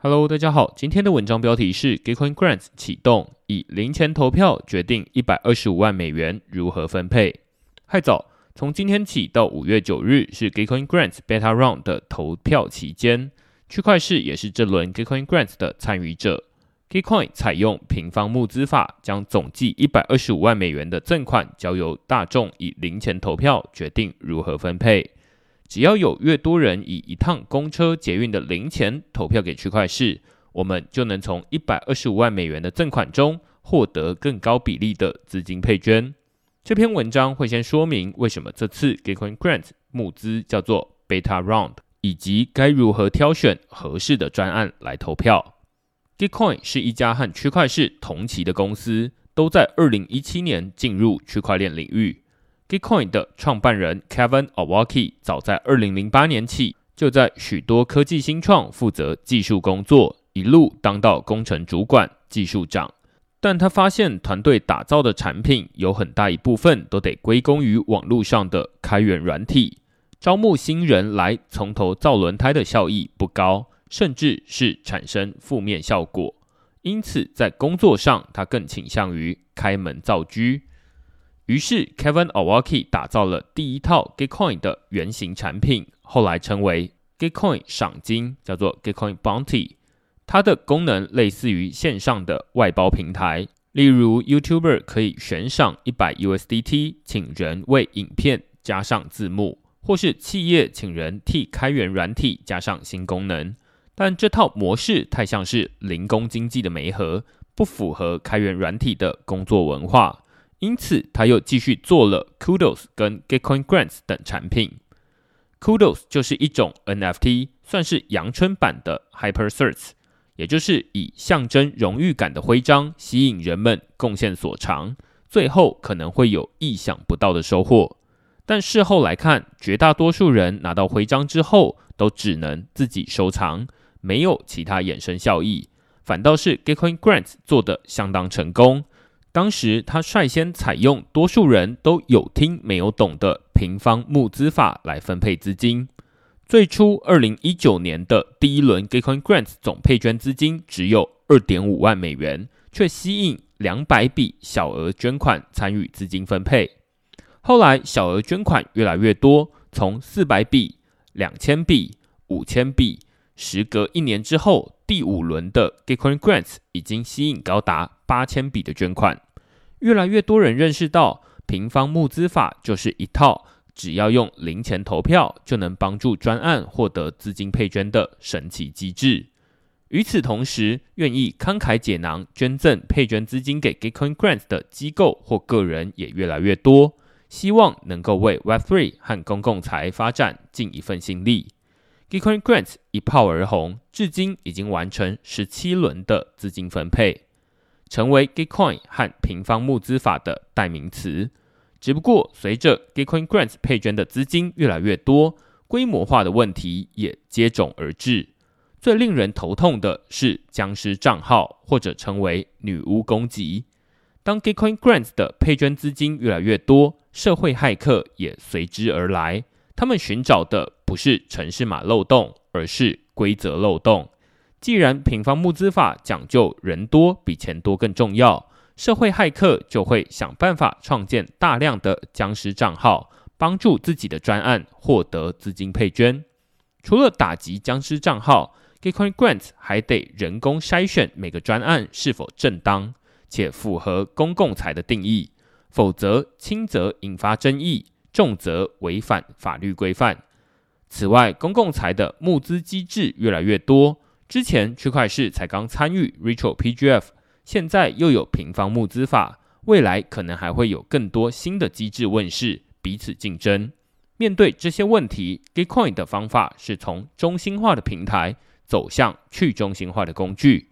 Hello，大家好，今天的文章标题是 Gitcoin Grants 启动，以零钱投票决定一百二十五万美元如何分配。嗨早，从今天起到五月九日是 Gitcoin Grants Beta Round 的投票期间，区块市也是这轮 Gitcoin Grants 的参与者。Gitcoin 采用平方募资法，将总计一百二十五万美元的赠款交由大众以零钱投票决定如何分配。只要有越多人以一趟公车捷运的零钱投票给区块市，我们就能从一百二十五万美元的赠款中获得更高比例的资金配捐。这篇文章会先说明为什么这次 Gitcoin Grant 募资叫做 Beta Round，以及该如何挑选合适的专案来投票。Gitcoin 是一家和区块市同期的公司，都在二零一七年进入区块链领域。Gitcoin 的创办人 Kevin Awaki 早在二零零八年起就在许多科技新创负责技术工作，一路当到工程主管、技术长。但他发现团队打造的产品有很大一部分都得归功于网络上的开源软体，招募新人来从头造轮胎的效益不高。甚至是产生负面效果，因此在工作上，他更倾向于开门造车。于是，Kevin Awaki 打造了第一套 Gitcoin 的原型产品，后来称为 Gitcoin 赏金，叫做 Gitcoin Bounty。它的功能类似于线上的外包平台，例如 YouTuber 可以悬赏一百 USDT，请人为影片加上字幕，或是企业请人替开源软体加上新功能。但这套模式太像是零工经济的媒合，不符合开源软体的工作文化，因此他又继续做了 Kudos 跟 Gitcoin Grants 等产品。Kudos 就是一种 NFT，算是阳春版的 Hyper Certs，也就是以象征荣誉感的徽章吸引人们贡献所长，最后可能会有意想不到的收获。但事后来看，绝大多数人拿到徽章之后，都只能自己收藏。没有其他衍生效益，反倒是 Gitcoin Grants 做的相当成功。当时他率先采用多数人都有听没有懂的平方募资法来分配资金。最初，二零一九年的第一轮 Gitcoin Grants 总配捐资金只有二点五万美元，却吸引两百笔小额捐款参与资金分配。后来，小额捐款越来越多，从四百笔、两千笔、五千笔。时隔一年之后，第五轮的 Gitcoin Grants 已经吸引高达八千笔的捐款。越来越多人认识到，平方募资法就是一套只要用零钱投票就能帮助专案获得资金配捐的神奇机制。与此同时，愿意慷慨解囊捐赠配捐资金给 Gitcoin Grants 的机构或个人也越来越多，希望能够为 Web3 和公共财发展尽一份心力。Gitcoin Grants 一炮而红，至今已经完成十七轮的资金分配，成为 Gitcoin 和平方募资法的代名词。只不过，随着 Gitcoin Grants 配捐的资金越来越多，规模化的问题也接踵而至。最令人头痛的是僵尸账号，或者称为女巫攻击。当 Gitcoin Grants 的配捐资金越来越多，社会骇客也随之而来。他们寻找的不是城市码漏洞，而是规则漏洞。既然平方募资法讲究人多比钱多更重要，社会骇客就会想办法创建大量的僵尸账号，帮助自己的专案获得资金配捐。除了打击僵尸账号，Gitcoin Grants 还得人工筛选每个专案是否正当且符合公共财的定义，否则轻则引发争议。重则违反法律规范。此外，公共财的募资机制越来越多。之前区块市才刚参与 Retro PGF，现在又有平方募资法，未来可能还会有更多新的机制问世，彼此竞争。面对这些问题，Gitcoin 的方法是从中心化的平台走向去中心化的工具。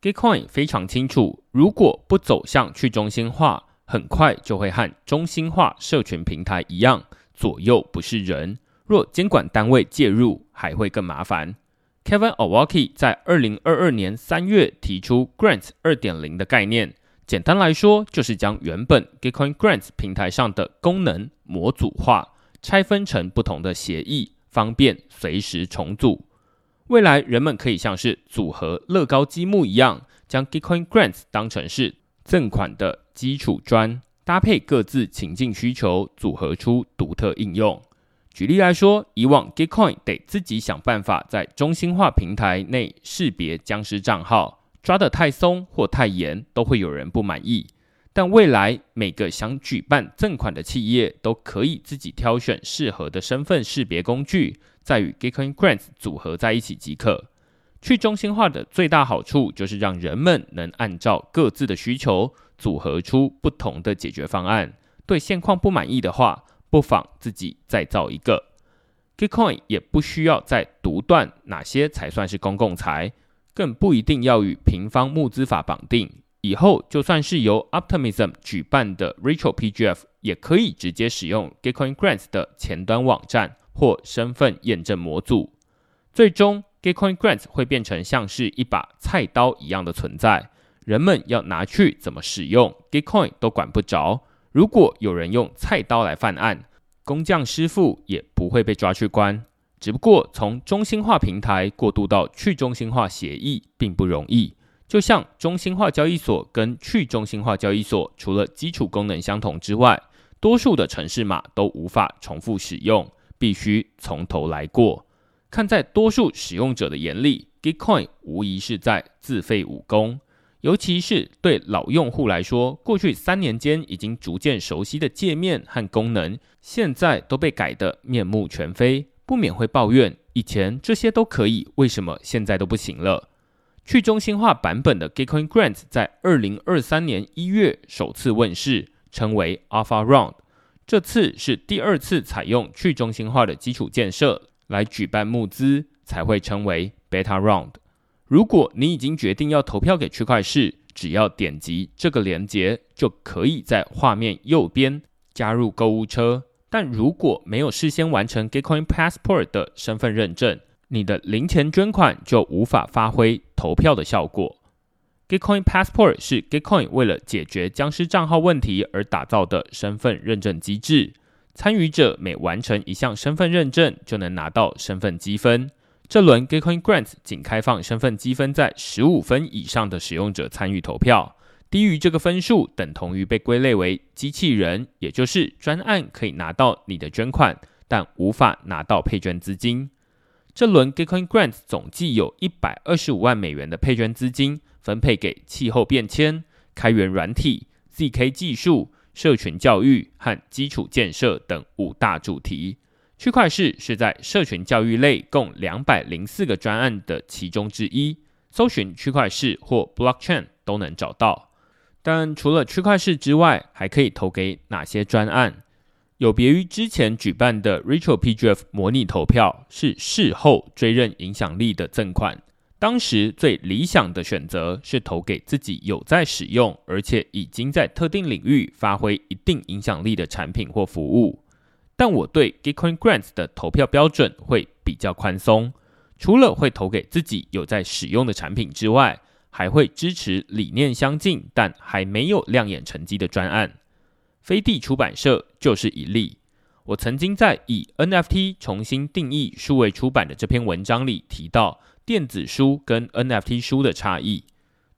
Gitcoin 非常清楚，如果不走向去中心化，很快就会和中心化社群平台一样，左右不是人。若监管单位介入，还会更麻烦。Kevin Awaki 在二零二二年三月提出 Grants 二点零的概念，简单来说，就是将原本 Gitcoin Grants 平台上的功能模组化，拆分成不同的协议，方便随时重组。未来人们可以像是组合乐高积木一样，将 Gitcoin Grants 当成是赠款的基础砖，搭配各自情境需求，组合出独特应用。举例来说，以往 Gitcoin 得自己想办法在中心化平台内识别僵尸账号，抓得太松或太严，都会有人不满意。但未来每个想举办赠款的企业都可以自己挑选适合的身份识别工具，再与 Gitcoin Grants 组合在一起即可。去中心化的最大好处就是让人们能按照各自的需求组合出不同的解决方案。对现况不满意的话，不妨自己再造一个。Gitcoin 也不需要再独断哪些才算是公共财，更不一定要与平方募资法绑定。以后就算是由 Optimism 举办的 Rachel PGF，也可以直接使用 Gitcoin Grants 的前端网站或身份验证模组。最终，Gitcoin Grants 会变成像是一把菜刀一样的存在，人们要拿去怎么使用 Gitcoin 都管不着。如果有人用菜刀来犯案，工匠师傅也不会被抓去关。只不过从中心化平台过渡到去中心化协议并不容易。就像中心化交易所跟去中心化交易所，除了基础功能相同之外，多数的城市码都无法重复使用，必须从头来过。看在多数使用者的眼里，Gitcoin 无疑是在自废武功。尤其是对老用户来说，过去三年间已经逐渐熟悉的界面和功能，现在都被改得面目全非，不免会抱怨：以前这些都可以，为什么现在都不行了？去中心化版本的 Gitcoin Grant 在二零二三年一月首次问世，称为 Alpha Round。这次是第二次采用去中心化的基础建设来举办募资，才会称为 Beta Round。如果你已经决定要投票给区块市，只要点击这个链接，就可以在画面右边加入购物车。但如果没有事先完成 Gitcoin Passport 的身份认证，你的零钱捐款就无法发挥投票的效果。Gitcoin Passport 是 Gitcoin 为了解决僵尸账号问题而打造的身份认证机制。参与者每完成一项身份认证，就能拿到身份积分。这轮 Gitcoin Grants 仅开放身份积分在十五分以上的使用者参与投票，低于这个分数等同于被归类为机器人，也就是专案可以拿到你的捐款，但无法拿到配捐资金。这轮 Gitcoin Grants 总计有一百二十五万美元的配捐资金，分配给气候变迁、开源软体、zk 技术、社群教育和基础建设等五大主题。区块市是在社群教育类共两百零四个专案的其中之一，搜寻区块市或 Blockchain 都能找到。但除了区块市之外，还可以投给哪些专案？有别于之前举办的 Rachel PGF 模拟投票，是事后追认影响力的赠款。当时最理想的选择是投给自己有在使用，而且已经在特定领域发挥一定影响力的产品或服务。但我对 Gitcoin Grants 的投票标准会比较宽松，除了会投给自己有在使用的产品之外，还会支持理念相近但还没有亮眼成绩的专案。飞地出版社就是一例。我曾经在以 NFT 重新定义数位出版的这篇文章里提到电子书跟 NFT 书的差异。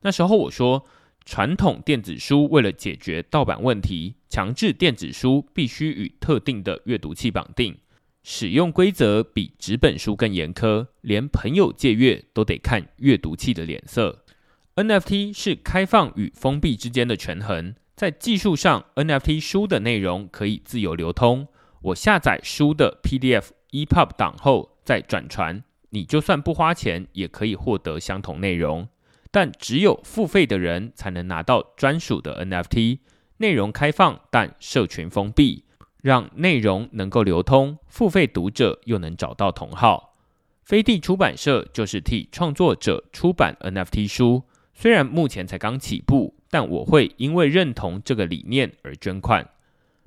那时候我说，传统电子书为了解决盗版问题，强制电子书必须与特定的阅读器绑定，使用规则比纸本书更严苛，连朋友借阅都得看阅读器的脸色。NFT 是开放与封闭之间的权衡。在技术上，NFT 书的内容可以自由流通。我下载书的 PDF、EPUB 档后再转传，你就算不花钱也可以获得相同内容。但只有付费的人才能拿到专属的 NFT。内容开放，但社群封闭，让内容能够流通，付费读者又能找到同好。飞地出版社就是替创作者出版 NFT 书，虽然目前才刚起步。但我会因为认同这个理念而捐款。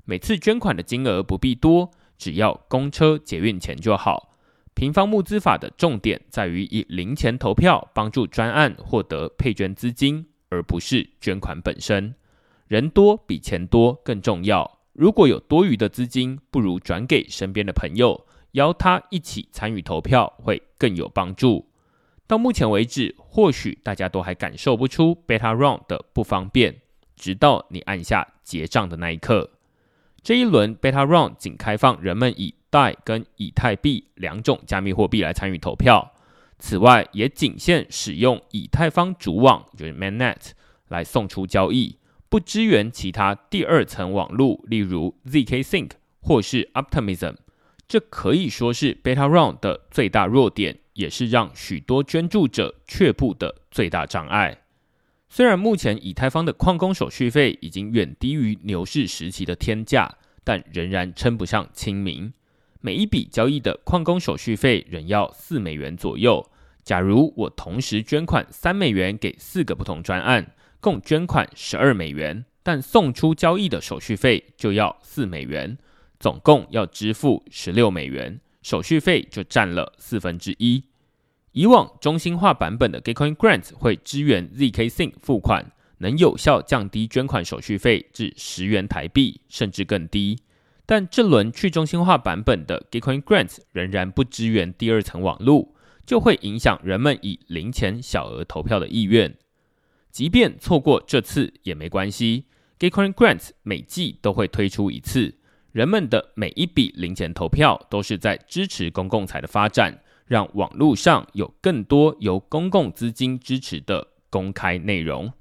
每次捐款的金额不必多，只要公车捷运钱就好。平方募资法的重点在于以零钱投票帮助专案获得配捐资金，而不是捐款本身。人多比钱多更重要。如果有多余的资金，不如转给身边的朋友，邀他一起参与投票，会更有帮助。到目前为止，或许大家都还感受不出 Beta Round 的不方便，直到你按下结账的那一刻。这一轮 Beta Round 仅开放人们以代跟以太币两种加密货币来参与投票，此外也仅限使用以太坊主网就是 Mainnet 来送出交易，不支援其他第二层网络，例如 zk Sync 或是 Optimism。这可以说是 Beta Round 的最大弱点，也是让许多捐助者却步的最大障碍。虽然目前以太坊的矿工手续费已经远低于牛市时期的天价，但仍然称不上亲民。每一笔交易的矿工手续费仍要四美元左右。假如我同时捐款三美元给四个不同专案，共捐款十二美元，但送出交易的手续费就要四美元，总共要支付十六美元，手续费就占了四分之一。以往中心化版本的 Gitcoin Grants 会支援 zk Sync 付款，能有效降低捐款手续费至十元台币，甚至更低。但这轮去中心化版本的 Gitcoin Grants 仍然不支援第二层网络，就会影响人们以零钱小额投票的意愿。即便错过这次也没关系，Gitcoin Grants 每季都会推出一次，人们的每一笔零钱投票都是在支持公共财的发展。让网络上有更多由公共资金支持的公开内容。